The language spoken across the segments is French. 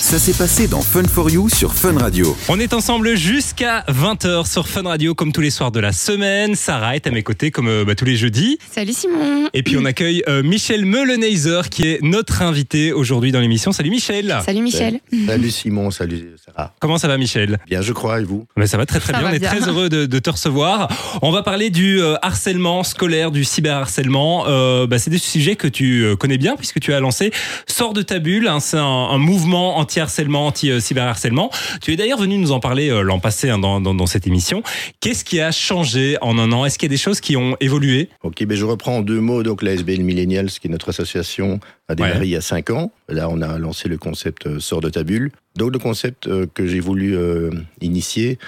Ça s'est passé dans Fun for You sur Fun Radio. On est ensemble jusqu'à 20h sur Fun Radio, comme tous les soirs de la semaine. Sarah est à mes côtés, comme euh, bah, tous les jeudis. Salut Simon. Et puis on accueille euh, Michel Meuleneiser, qui est notre invité aujourd'hui dans l'émission. Salut Michel. Salut Michel. Salut Simon, salut Sarah. Comment ça va Michel? Bien, je crois, et vous? Bah, Ça va très très Ça bien, on est bien. très heureux de, de te recevoir. On va parler du euh, harcèlement scolaire, du cyberharcèlement. Euh, bah, c'est des sujets que tu connais bien puisque tu as lancé Sors de ta bulle. hein, c'est un, un mouvement anti-harcèlement, anti-cyberharcèlement. Tu es d'ailleurs venu nous en parler euh, l'an passé hein, dans, dans, dans cette émission. Qu'est-ce qui a changé en un an? Est-ce qu'il y a des choses qui ont évolué? Ok, ben je reprends en deux mots. Donc, la SBL Millennials, qui est notre association, a démarré Ouais. il y a cinq ans. Là, on a lancé le concept euh, Sors de ta bulle. Donc, le concept euh, que j'ai voulu euh, initier,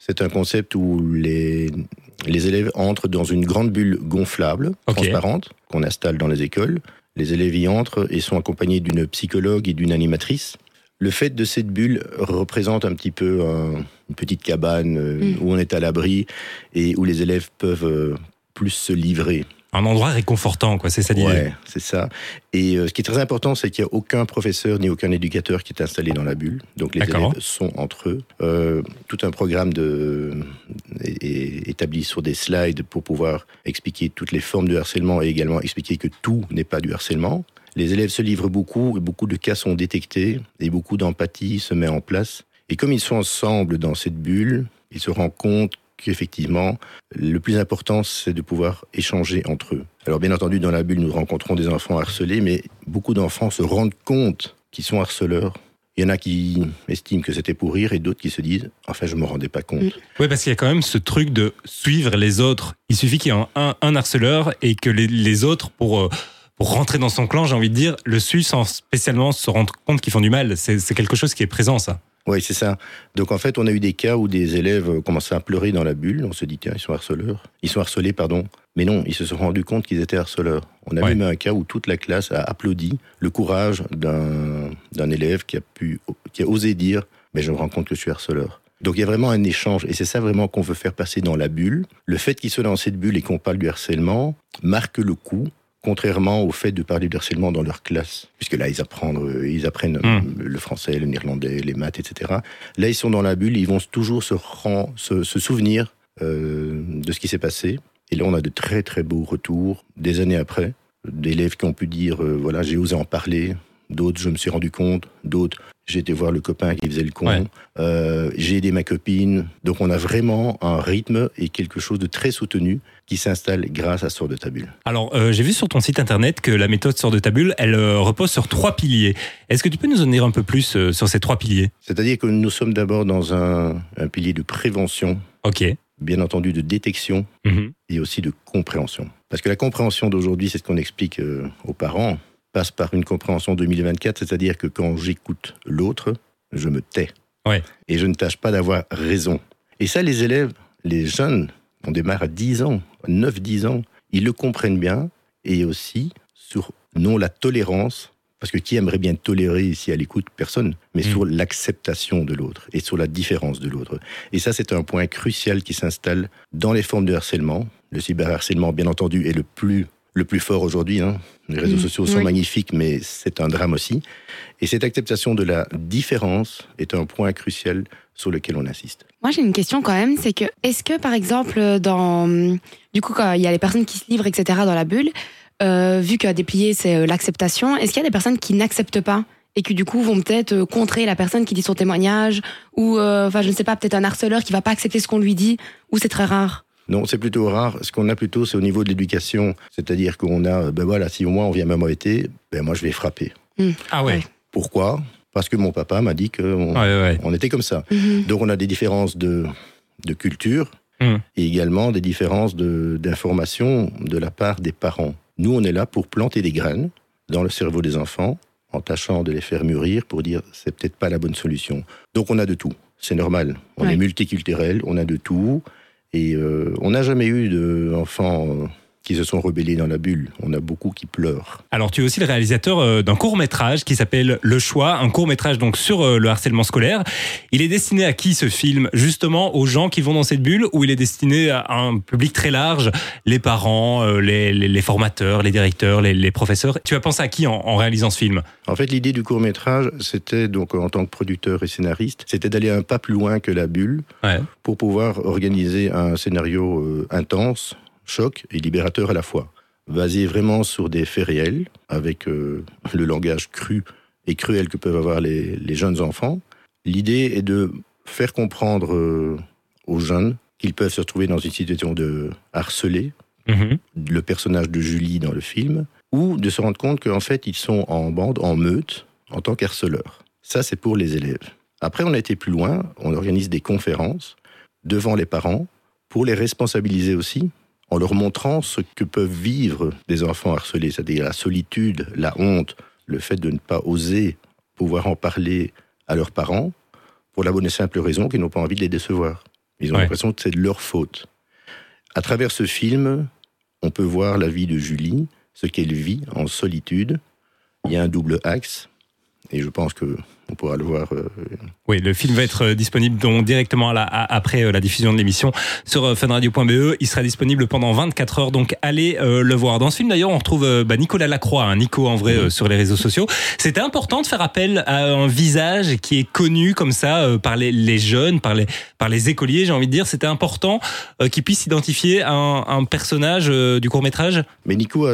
c'est un concept où les, les élèves entrent dans une grande bulle gonflable, transparente, qu'on installe dans les écoles. Les élèves y entrent et sont accompagnés d'une psychologue et d'une animatrice. Le fait de cette bulle représente un petit peu un- une petite cabane euh, Mm. où on est à l'abri et où les élèves peuvent euh, plus se livrer. Un endroit réconfortant, quoi. C'est ça l'idée. Ouais, c'est ça. Et euh, ce qui est très important, c'est qu'il n'y a aucun professeur ni aucun éducateur qui est installé dans la bulle. Donc les élèves sont entre eux. Euh, tout un programme de, est, est établi sur des slides pour pouvoir expliquer toutes les formes de harcèlement et également expliquer que tout n'est pas du harcèlement. Les élèves se livrent beaucoup, et beaucoup de cas sont détectés et beaucoup d'empathie se met en place. Et comme ils sont ensemble dans cette bulle, ils se rendent compte qu'effectivement, le plus important, c'est de pouvoir échanger entre eux. Alors bien entendu, dans la bulle, nous rencontrons des enfants harcelés, mais beaucoup d'enfants se rendent compte qu'ils sont harceleurs. Il y en a qui estiment que c'était pour rire et d'autres qui se disent « enfin, je ne me rendais pas compte Mm. Oui, parce qu'il y a quand même ce truc de suivre les autres. Il suffit qu'il y ait un, harceleur et que les, les autres, pour, euh, pour rentrer dans son clan, j'ai envie de dire, le suivent sans spécialement se rendre compte qu'ils font du mal. C'est quelque chose qui est présent, ça. Oui, c'est ça. Donc en fait, on a eu des cas où des élèves euh, commençaient à pleurer dans la bulle. On se dit, tiens, ils sont harceleurs. Ils sont harcelés, pardon. Mais non, ils se sont rendus compte qu'ils étaient harceleurs. On a Ouais. même un cas où toute la classe a applaudi le courage d'un d'un élève qui a, pu, qui a osé dire, mais je me rends compte que je suis harceleur. Donc il y a vraiment un échange, et c'est ça vraiment qu'on veut faire passer dans la bulle. Le fait qu'ils soient dans cette bulle et qu'on parle du harcèlement marque le coup, contrairement au fait de parler du harcèlement dans leur classe. Puisque là, ils apprennent, euh, ils apprennent euh, Mm. le français, le néerlandais, les maths, etc. Là, ils sont dans la bulle, ils vont toujours se, ren- se, se souvenir euh, de ce qui s'est passé. Et là, on a de très très beaux retours, des années après, d'élèves qui ont pu dire, euh, voilà, j'ai osé en parler. D'autres, je me suis rendu compte. D'autres, j'ai été voir le copain qui faisait le con. Ouais. Euh, j'ai aidé ma copine. Donc, on a vraiment un rythme et quelque chose de très soutenu qui s'installe grâce à Sort de ta bulle. Alors, euh, j'ai vu sur ton site internet que la méthode sort de ta bulle, elle euh, repose sur trois piliers. Est-ce que tu peux nous en dire un peu plus sur ces trois piliers? C'est-à-dire que nous sommes d'abord dans un, un pilier de prévention, Ok. bien entendu de détection Mhm. et aussi de compréhension. Parce que la compréhension d'aujourd'hui, c'est ce qu'on explique aux parents, passe par une compréhension 2024, c'est-à-dire que quand j'écoute l'autre, je me tais. Ouais. Et je ne tâche pas d'avoir raison. Et ça, les élèves, les jeunes, on démarre à 10 ans, 9-10 ans, ils le comprennent bien, et aussi sur, non, la tolérance, parce que qui aimerait bien tolérer ici à l'écoute? Personne, mais Mm. sur l'acceptation de l'autre et sur la différence de l'autre. Et ça, c'est un point crucial qui s'installe dans les formes de harcèlement. Le cyberharcèlement, bien entendu, est le plus, le plus fort aujourd'hui. hein. Les réseaux Mm, sociaux sont oui. magnifiques, mais c'est un drame aussi. Et cette acceptation de la différence est un point crucial sur lequel on insiste. Moi j'ai une question quand même, c'est que est-ce que par exemple dans du coup quand il y a les personnes qui se livrent etc dans la bulle, euh, vu que des piliers c'est euh, l'acceptation, est-ce qu'il y a des personnes qui n'acceptent pas et qui du coup vont peut-être euh, contrer la personne qui dit son témoignage ou euh, enfin je ne sais pas peut-être un harceleur qui va pas accepter ce qu'on lui dit ou c'est très rare? Non, c'est plutôt rare. Ce qu'on a plutôt, c'est au niveau de l'éducation. C'est-à-dire qu'on a, ben voilà, si moi on vient m'embêter, ben moi je vais frapper. Ah ouais. Pourquoi? Parce que mon papa m'a dit qu'on Ouais, ouais. on était comme ça. Mhm. Donc on a des différences de, de culture Mm. et également des différences de- d'information de, la part des parents. Nous, on est là pour planter des graines dans le cerveau des enfants en tâchant de les faire mûrir pour dire c'est peut-être pas la bonne solution. Donc on a de tout. C'est normal. On Ouais. est multiculturel, on a de tout. Et euh, on n'a jamais eu d'enfants euh, qui se sont rebellés dans la bulle. On a beaucoup qui pleurent. Alors tu es aussi le réalisateur euh, d'un court métrage qui s'appelle Le Choix, un court métrage donc sur euh, le harcèlement scolaire. Il est destiné à qui ce film? Justement aux gens qui vont dans cette bulle ou il est destiné à un public très large, les parents, euh, les, les, les formateurs, les directeurs, les, les, professeurs? Tu as pensé à qui en, en réalisant ce film? En fait, l'idée du court métrage, c'était donc en tant que producteur et scénariste, c'était d'aller un pas plus loin que la bulle ouais. pour pouvoir organiser un scénario intense choc et libérateur à la fois, basé vraiment sur des faits réels, avec euh, le langage cru et cruel que peuvent avoir les, les jeunes enfants. L'idée est de faire comprendre euh, aux jeunes qu'ils peuvent se retrouver dans une situation de harceler, mmh. le personnage de Julie dans le film, ou de se rendre compte qu'en fait ils sont en bande, en meute, en tant qu'harceleurs. Ça c'est pour les élèves. Après on a été plus loin, on organise des conférences devant les parents pour les responsabiliser aussi en leur montrant ce que peuvent vivre des enfants harcelés, c'est-à-dire la solitude, la honte, le fait de ne pas oser pouvoir en parler à leurs parents, pour la bonne et simple raison qu'ils n'ont pas envie de les décevoir. Ils ont Ouais. l'impression que c'est de leur faute. À travers ce film, on peut voir la vie de Julie, ce qu'elle vit en solitude. Il y a un double axe, et je pense que on pourra le voir euh, Oui, le film va être euh, disponible donc directement à la- à- après euh, la diffusion de l'émission sur funradio.be. Il sera disponible pendant 24 heures, donc allez euh, le voir. Dans ce film d'ailleurs, on retrouve bah, Nicolas Lacroix, hein, Nico en vrai euh, sur les réseaux sociaux. C'était important de faire appel à un visage qui est connu comme ça euh, par les, les jeunes, par les, par les écoliers, j'ai envie de dire. C'était important qu'ils puissent identifier un, un personnage du court métrage. Mais Nico,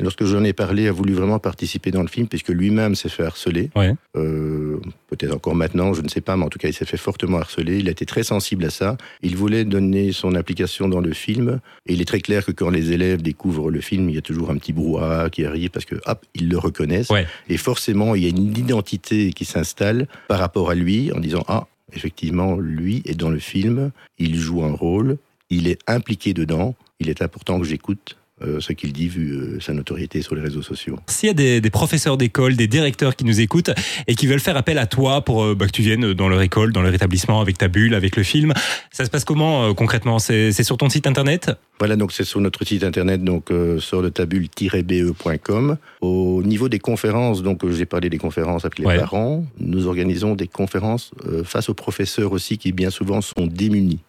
lorsque j'en ai parlé, a voulu vraiment participer dans le film, puisque lui-même s'est fait harceler. Ouais. Euh, Peut-être encore maintenant, je ne sais pas, mais en tout cas, il s'est fait fortement harceler. Il a été très sensible à ça. Il voulait donner son implication dans le film. Et il est très clair que quand les élèves découvrent le film, il y a toujours un petit brouhaha qui arrive parce que, hop, ils le reconnaissent. Ouais. Et forcément, il y a une identité qui s'installe par rapport à lui en disant, ah, effectivement, lui est dans le film, il joue un rôle, il est impliqué dedans, il est important que j'écoute euh, ce qu'il dit vu euh, sa notoriété sur les réseaux sociaux. S'il y a des, des professeurs d'école, des directeurs qui nous écoutent et qui veulent faire appel à toi pour euh, bah, que tu viennes dans leur école, dans leur établissement avec ta bulle, avec le film, ça se passe comment concrètement? C'est sur ton site internet? Voilà, donc c'est sur notre site internet, donc sur le tabule-be.com. Au niveau des conférences, donc j'ai parlé des conférences avec les Ouais. parents, nous organisons des conférences face aux professeurs aussi qui bien souvent sont démunis.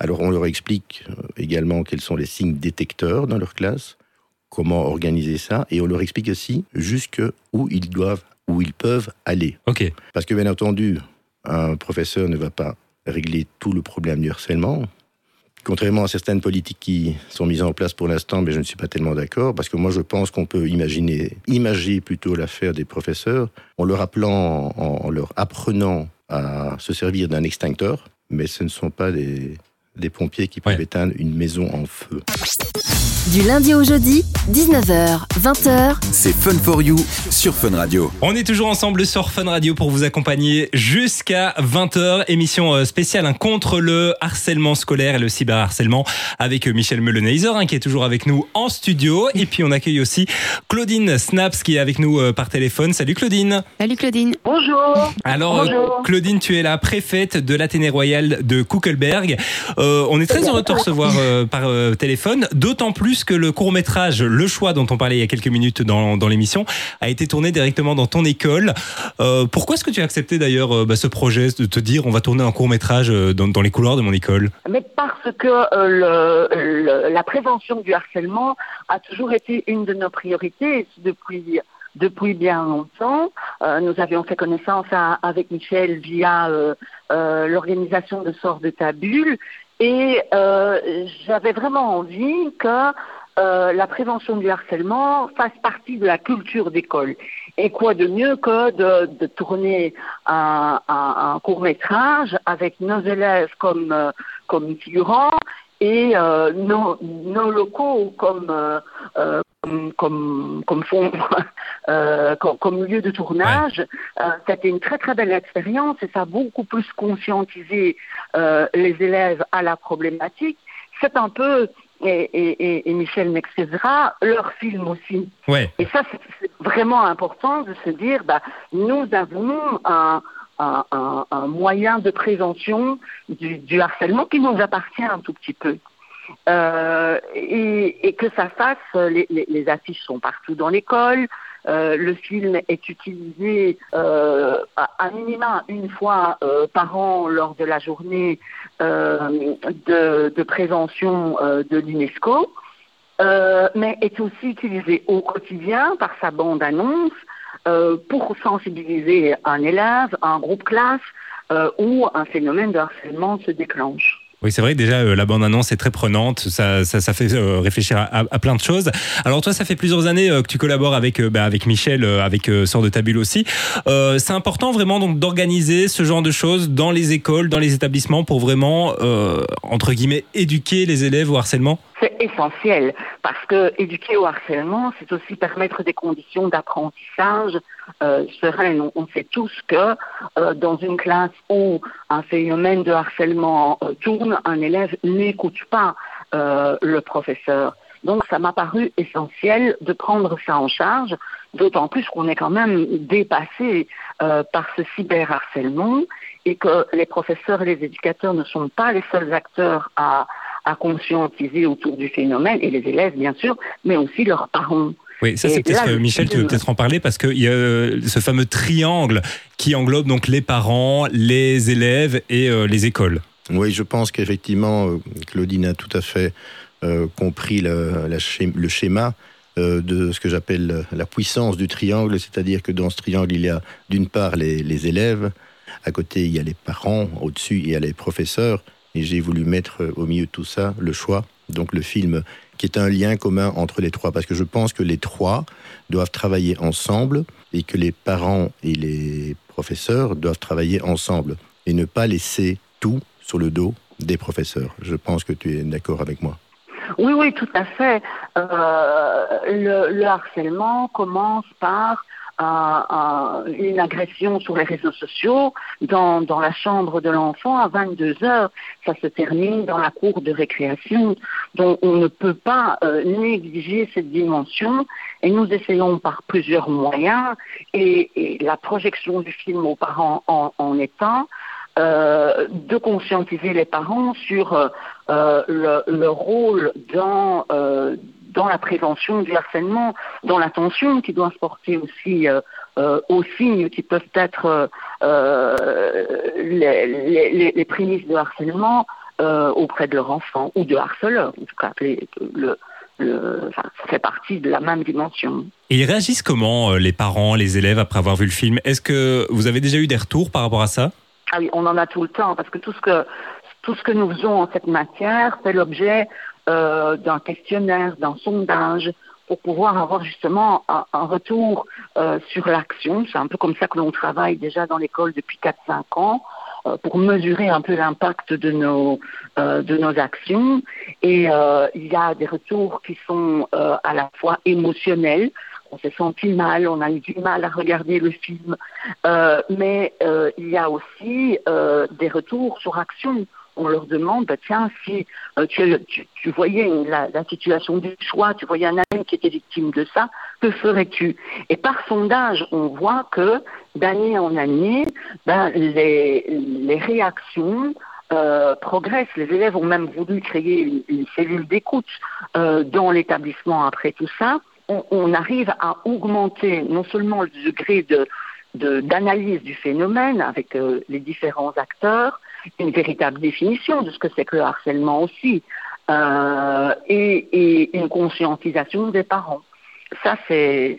Alors on leur explique euh, également quels sont les signes détecteurs dans leur classe, comment organiser ça, et on leur explique aussi jusque où ils doivent, où ils peuvent aller. Ok. Parce que bien entendu, un professeur ne va pas régler tout le problème du harcèlement. Contrairement à certaines politiques qui sont mises en place pour l'instant, mais je ne suis pas tellement d'accord, parce que moi je pense qu'on peut imaginer, imager plutôt l'affaire des professeurs en leur appelant, en leur apprenant à se servir d'un extincteur, mais ce ne sont pas des, des pompiers qui peuvent Ouais. éteindre une maison en feu. Du lundi au jeudi, 19h, 20h, C'est Fun for You sur Fun Radio. On est toujours ensemble sur Fun Radio pour vous accompagner jusqu'à 20h. Émission euh, spéciale hein, contre le harcèlement scolaire et le cyberharcèlement avec euh, Michel Meuleneiser hein, qui est toujours avec nous en studio. Et puis on accueille aussi Claudine Snaps qui est avec nous euh, par téléphone. Salut Claudine. Salut Claudine. Bonjour. Alors, Bonjour. Claudine, tu es la préfète de l'Athénée Royal de Kuckelberg. Euh, on est très heureux de te recevoir euh, par euh, téléphone, d'autant plus que le court-métrage Le Choix, dont on parlait il y a quelques minutes dans, dans l'émission, a été tourné directement dans ton école. Euh, pourquoi est-ce que tu as accepté d'ailleurs euh, bah, ce projet de te dire on va tourner un court-métrage euh, dans, dans les couloirs de mon école? Mais parce que euh, le, le- la prévention du harcèlement a toujours été une de nos priorités depuis depuis bien longtemps. Euh, nous avions fait connaissance à- avec Michel via euh, euh, l'organisation de Sort de ta bulle et euh, j'avais vraiment envie que euh, la prévention du harcèlement fasse partie de la culture d'école. Et quoi de mieux que de, de tourner un, un- un court métrage avec nos élèves comme, euh, comme figurants et euh, nos, nos locaux comme, euh, comme, comme, comme fond, euh, comme, comme lieu de tournage. Euh, C'était une très très belle expérience et ça a beaucoup plus conscientisé euh, les élèves à la problématique. C'est un peu, et, et, et- et Michel m'excusera, leur film aussi. Ouais. Et ça, c'est c'est vraiment important de se dire, bah, nous avons un, un, un- un moyen de prévention du, du harcèlement qui nous appartient un tout petit peu. Euh, et, et, que ça fasse, les, les, les, affiches sont partout dans l'école, euh, le film est utilisé euh, à, minima une fois euh, par an lors de la journée euh, de, de, prévention euh, de l'UNESCO, mais est aussi utilisé au quotidien par sa bande-annonce pour sensibiliser un élève, un groupe classe où un phénomène de harcèlement se déclenche. Oui, c'est vrai déjà euh, la bande-annonce est très prenante, ça, ça, ça fait euh, réfléchir à, à, plein de choses. Alors toi, ça fait plusieurs années euh, que tu collabores avec, bah, avec Michel, avec Sort de Tabule aussi. c'est important vraiment donc d'organiser ce genre de choses dans les écoles, dans les établissements pour vraiment, entre guillemets, éduquer les élèves au harcèlement? C'est essentiel parce que éduquer au harcèlement, c'est aussi permettre des conditions d'apprentissage euh, sereines. On, sait tous que euh, dans une classe où un phénomène de harcèlement euh, tourne, un élève n'écoute pas euh, le professeur. Donc ça m'a paru essentiel de prendre ça en charge, d'autant plus qu'on est quand même dépassé euh, par ce cyberharcèlement et que les professeurs et les éducateurs ne sont pas les seuls acteurs à conscientiser autour du phénomène, et les élèves bien sûr, mais aussi leurs parents. Oui, ça c'est peut-être Michel, tu veux peut-être en parler parce qu'il y a euh, ce fameux triangle qui englobe donc les parents, les élèves et euh, les écoles. Oui, je pense qu'effectivement, euh, Claudine a tout à fait euh, compris le, la schéma, le schéma euh, de ce que j'appelle la puissance du triangle, c'est-à-dire que dans ce triangle, il y a d'une part les, les élèves, à côté il y a les parents, au-dessus il y a les professeurs, et j'ai voulu mettre au milieu de tout ça le choix, donc le film qui est un lien commun entre les trois, parce que je pense que les trois doivent travailler ensemble et que les parents et les professeurs doivent travailler ensemble et ne pas laisser tout sur le dos des professeurs. Je pense que tu es d'accord avec moi. Oui, oui, tout à fait. Euh, le, le harcèlement commence par à, une agression sur les réseaux sociaux dans, dans la chambre de l'enfant à 22 heures. Ça se termine dans la cour de récréation. Donc on ne peut pas euh, négliger cette dimension et nous essayons par plusieurs moyens et, et la projection du film aux parents en, en euh, de conscientiser les parents sur euh, le, le, rôle dans euh, dans la prévention du harcèlement, dans l'attention qui doit se porter aussi euh, euh, aux signes qui peuvent être euh, les, les, les, prémices de harcèlement auprès de leur enfant ou de harceleur. En tout cas, les, le, le, enfin, ça fait partie de la même dimension. Et ils réagissent comment, les parents, les élèves, après avoir vu le film? Est-ce que vous avez déjà eu des retours par rapport à ça? Ah oui, on en a tout le temps, parce que tout ce que, tout ce que nous faisons en cette matière fait l'objet euh, d'un questionnaire, d'un sondage, pour pouvoir avoir justement un, retour euh, sur l'action. C'est un peu comme ça que l'on travaille déjà dans l'école depuis 4-5 ans euh, pour mesurer un peu l'impact de nos de nos actions et il y a des retours qui sont à la fois émotionnels on s'est senti mal, on a eu du mal à regarder le film, mais il y a aussi des retours sur action on leur demande, bah, tiens, si euh, tu, voyais la, situation du choix, tu voyais un ami qui était victime de ça, que ferais-tu? Et par sondage, on voit que d'année en année, ben, les, réactions euh, progressent. Les élèves ont même voulu créer une, cellule d'écoute euh, dans l'établissement après tout ça. On, arrive à augmenter non seulement le degré de d'analyse du phénomène avec les différents acteurs, une véritable définition de ce que c'est que le harcèlement aussi, euh, et, une conscientisation des parents. Ça, c'est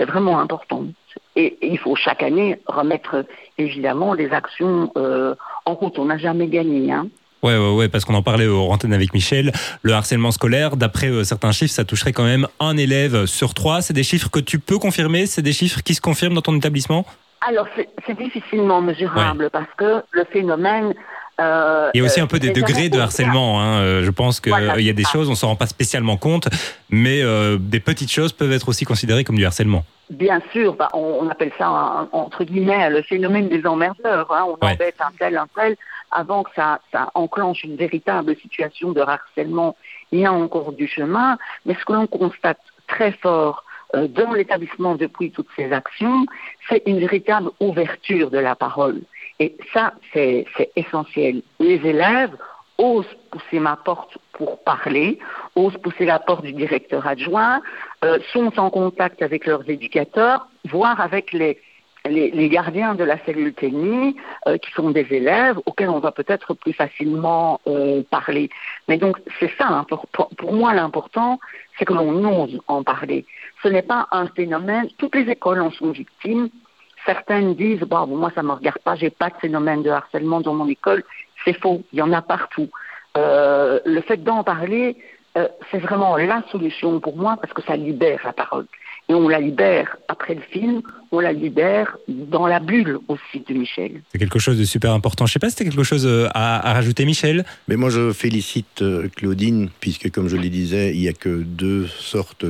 vraiment important. Et, il faut chaque année remettre évidemment les actions euh, en route. On n'a jamais gagné. Hein. Ouais, ouais, ouais, parce qu'on en parlait au antenne avec Michel. Le harcèlement scolaire, d'après euh, certains chiffres, ça toucherait quand même un élève sur trois. C'est des chiffres que tu peux confirmer? C'est des chiffres qui se confirment dans ton établissement? Alors, c'est difficilement mesurable ouais. parce que le phénomène euh, il y a aussi un peu des degrés de harcèlement. Hein. Je pense qu'il voilà, y a des choses, on s'en rend pas spécialement compte, mais euh, des petites choses peuvent être aussi considérées comme du harcèlement. Bien sûr, bah, on, on, appelle ça un, entre guillemets le phénomène des emmerdeurs. Hein. On ouais. embête un tel, un tel, avant que ça, ça enclenche une véritable situation de harcèlement. Il y a encore du chemin, mais ce que l'on constate très fort euh, dans l'établissement depuis toutes ces actions, c'est une véritable ouverture de la parole. Et ça, c'est essentiel. Les élèves osent pousser ma porte pour parler, osent pousser la porte du directeur adjoint, euh, sont en contact avec leurs éducateurs, voire avec les, les, les gardiens de la cellule TENI, euh, qui sont des élèves auxquels on va peut-être plus facilement euh, parler. Mais donc c'est ça, hein, pour moi l'important, c'est que l'on ose en parler. Ce n'est pas un phénomène, toutes les écoles en sont victimes. Certaines disent, bah, bon, moi ça ne me regarde pas, j'ai pas de phénomène de harcèlement dans mon école. C'est faux, il y en a partout. Euh, le fait d'en parler, euh, c'est vraiment la solution pour moi parce que ça libère la parole. Et on la libère après le film, on la libère dans la bulle aussi de Michel. C'est quelque chose de super important. Je sais pas si c'était quelque chose euh, à, à rajouter, Michel. Mais moi, je félicite Claudine, puisque, comme je le disais, il n'y a que deux sortes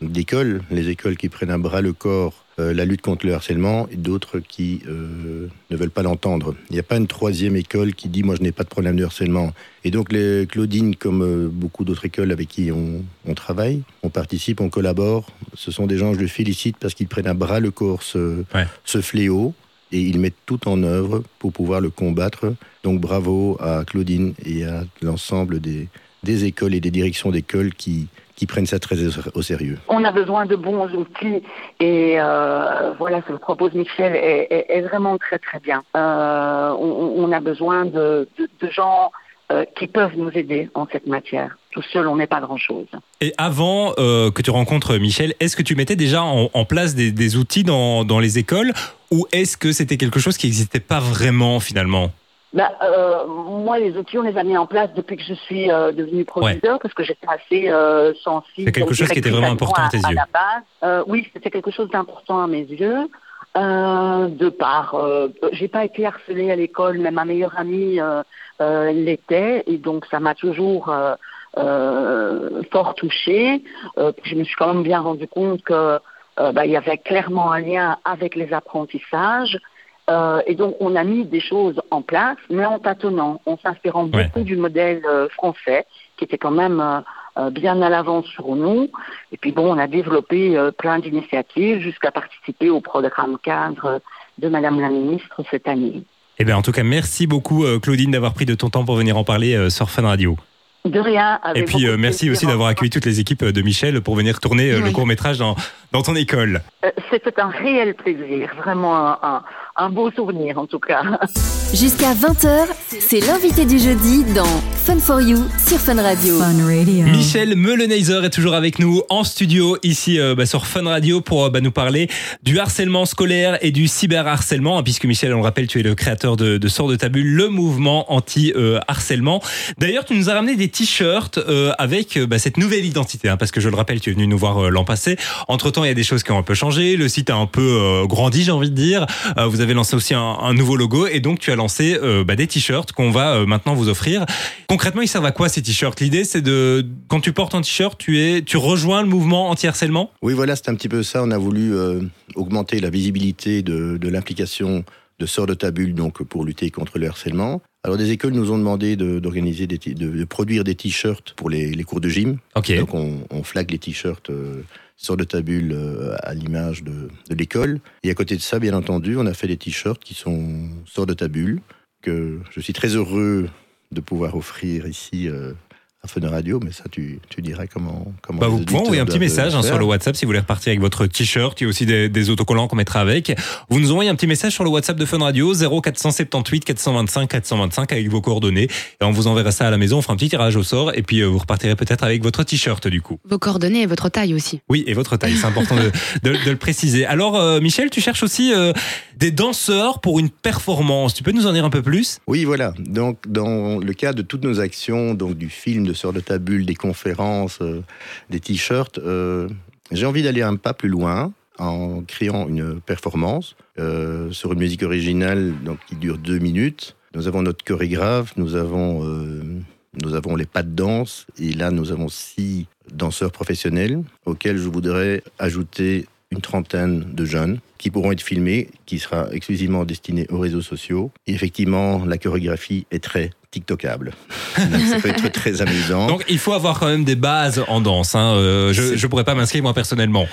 d'écoles. Les écoles qui prennent à bras le corps euh, la lutte contre le harcèlement et d'autres qui euh, ne veulent pas l'entendre. Il n'y a pas une troisième école qui dit, moi, je n'ai pas de problème de harcèlement. Et donc, les Claudine, comme euh, beaucoup d'autres écoles avec qui on, on travaille, on participe, on collabore, ce sont des gens, je les félicite, parce qu'ils prennent à bras le corps ce, Ouais. ce fléau et ils mettent tout en œuvre pour pouvoir le combattre. Donc bravo à Claudine et à l'ensemble des, des écoles et des directions d'écoles qui, qui prennent ça très au sérieux. On a besoin de bons outils et euh, voilà ce que propose Michel est, est- est vraiment très très bien. Euh, on, on a besoin de, de- de gens euh, qui peuvent nous aider en cette matière. Tout seul, on n'est pas grand-chose. Et avant euh, que tu rencontres Michel, est-ce que tu mettais déjà en, en place des, des outils dans, dans les écoles ou est-ce que c'était quelque chose qui n'existait pas vraiment finalement? Bah, euh, moi, les outils, on les a mis en place depuis que je suis euh, devenue proviseur parce que j'étais assez euh, sensible. C'est quelque chose qui était vraiment important à tes à yeux. la base. Euh, oui, c'était quelque chose d'important à mes yeux. Euh, de part, euh, j'ai pas été harcelée à l'école, mais ma meilleure amie l'était, et donc ça m'a toujours euh, euh, fort touchée. Euh, je me suis quand même bien rendu compte que bah, il y avait clairement un lien avec les apprentissages. Euh, et donc, on a mis des choses en place, mais en tâtonnant, en s'inspirant Ouais. beaucoup du modèle euh, français, qui était quand même euh, bien à l'avance sur nous. Et puis, bon, on a développé plein d'initiatives jusqu'à participer au programme cadre de Madame la Ministre cette année. Eh bien, en tout cas, merci beaucoup, Claudine, d'avoir pris de ton temps pour venir en parler sur Fun Radio. De rien. avec Et puis, euh, merci aussi d'avoir accueilli toutes les équipes de Michel pour venir tourner le Oui. court-métrage dans, dans ton école. Euh, C'était un réel plaisir, vraiment un, un, un beau souvenir en tout cas. Jusqu'à 20h, c'est l'invité du jeudi dans Fun for You sur Fun Radio. Fun Radio. Michel Meuleneiser est toujours avec nous en studio ici euh, bah, sur Fun Radio pour euh, bah, nous parler du harcèlement scolaire et du cyberharcèlement, hein, puisque Michel, on le rappelle, tu es le créateur de, de Sort de ta bulle, le mouvement anti-harcèlement. D'ailleurs, tu nous as ramené des t-shirts euh, avec euh, bah, cette nouvelle identité, hein, parce que je le rappelle, tu es venu nous voir euh, l'an passé. Entre-temps, il y a des choses qui ont un peu changé, le site a un peu euh, grandi, j'ai envie de dire. Euh, vous avez lancé aussi un, un nouveau logo et donc tu as lancé euh, bah, des t-shirts qu'on va euh, maintenant vous offrir. Concrètement, ils servent à quoi ces t-shirts? L'idée, c'est de quand tu portes un t-shirt, tu es, tu rejoins le mouvement anti-harcèlement? Oui, voilà, c'est un petit peu ça. On a voulu euh, augmenter la visibilité de, de l'implication de Sort de ta bulle, donc pour lutter contre le harcèlement. Alors, des écoles nous ont demandé de, d'organiser de, de produire des t-shirts pour les, les cours de gym. Ok. Donc, on, on flague les t-shirts euh, Sort de ta bulle euh, à l'image de, de l'école. Et à côté de ça, bien entendu, on a fait des t-shirts qui sont Sort de ta bulle, que je suis très heureux de pouvoir offrir ici euh, à Fun Radio, mais ça, tu, tu diras comment. comment Bah, vous pouvez envoyer un petit message hein, sur le WhatsApp si vous voulez repartir avec votre t-shirt. Il y a aussi des, des autocollants qu'on mettra avec. Vous nous envoyez un petit message sur le WhatsApp de Fun Radio 0478 425 425 avec vos coordonnées et on vous enverra ça à la maison. On fera un petit tirage au sort et puis euh, vous repartirez peut-être avec votre t-shirt du coup. Vos coordonnées et votre taille aussi. Oui, et votre taille, c'est important de, de- de le préciser. Alors, euh, Michel, tu cherches aussi euh, des danseurs pour une performance. Tu peux nous en dire un peu plus? Oui, voilà. Donc, dans le cas de toutes nos actions, donc du film, de Sœur de ta bulle, des conférences, euh, des t-shirts, euh, j'ai envie d'aller un pas plus loin en créant une performance euh, sur une musique originale donc, qui dure deux minutes. Nous avons notre chorégraphe, nous avons, nous avons les pas de danse, et là, nous avons six danseurs professionnels auxquels je voudrais ajouter une trentaine de jeunes qui pourront être filmés, qui sera exclusivement destiné aux réseaux sociaux. Et effectivement, la chorégraphie est très TikTokable. Donc, ça peut être très amusant. Donc, il faut avoir quand même des bases en danse. Hein. Euh, je je pourrais pas m'inscrire moi personnellement.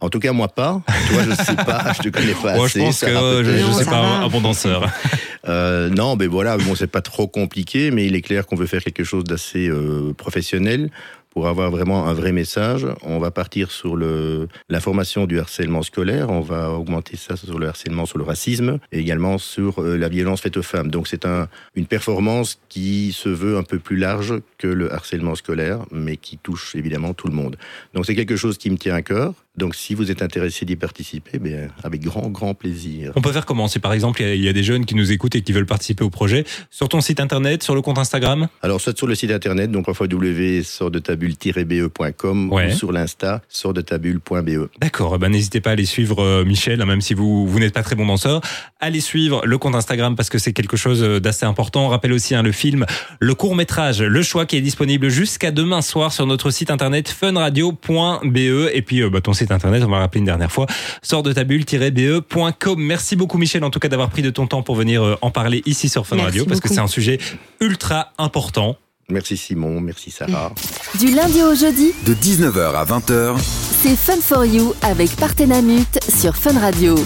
En tout cas, moi pas. Toi, je sais pas, je te connais pas Moi, assez. je pense que Sarah, je, sais ça pas va. un bon danseur. Euh, non, mais voilà, bon, c'est pas trop compliqué, mais il est clair qu'on veut faire quelque chose d'assez euh, professionnel. Pour avoir vraiment un vrai message, on va partir sur le, l'information du harcèlement scolaire, on va augmenter ça sur le harcèlement, sur le racisme, et également sur euh, la violence faite aux femmes. Donc c'est un, une performance qui se veut un peu plus large que le harcèlement scolaire, mais qui touche évidemment tout le monde. Donc c'est quelque chose qui me tient à cœur. Donc si vous êtes intéressé d'y participer, bien, avec grand, grand plaisir. On peut faire comment Si par exemple il y a- il y, a des jeunes qui nous écoutent et qui veulent participer au projet, sur ton site internet, sur le compte Instagram? Alors, soit sur le site internet, donc www.sordetabule-be.com Ouais. ou sur l'insta sordetabule.be. D'accord, eh ben, n'hésitez pas à aller suivre euh, Michel, hein, même si vous, vous n'êtes pas très bon danseur. Allez suivre le compte Instagram parce que c'est quelque chose euh, d'assez important. On rappelle aussi hein, le film, le court métrage, le choix qui est disponible jusqu'à demain soir sur notre site internet funradio.be et puis euh, bah, ton site internet, on va le rappeler une dernière fois, sort de tabule-be.com. Merci beaucoup Michel en tout cas d'avoir pris de ton temps pour venir euh, en parler ici sur Fun Merci Radio parce que c'est un sujet ultra important. Merci Simon, merci Sarah. Du lundi au jeudi, De 19h à 20h, c'est Fun for You avec Partenamut sur Fun Radio.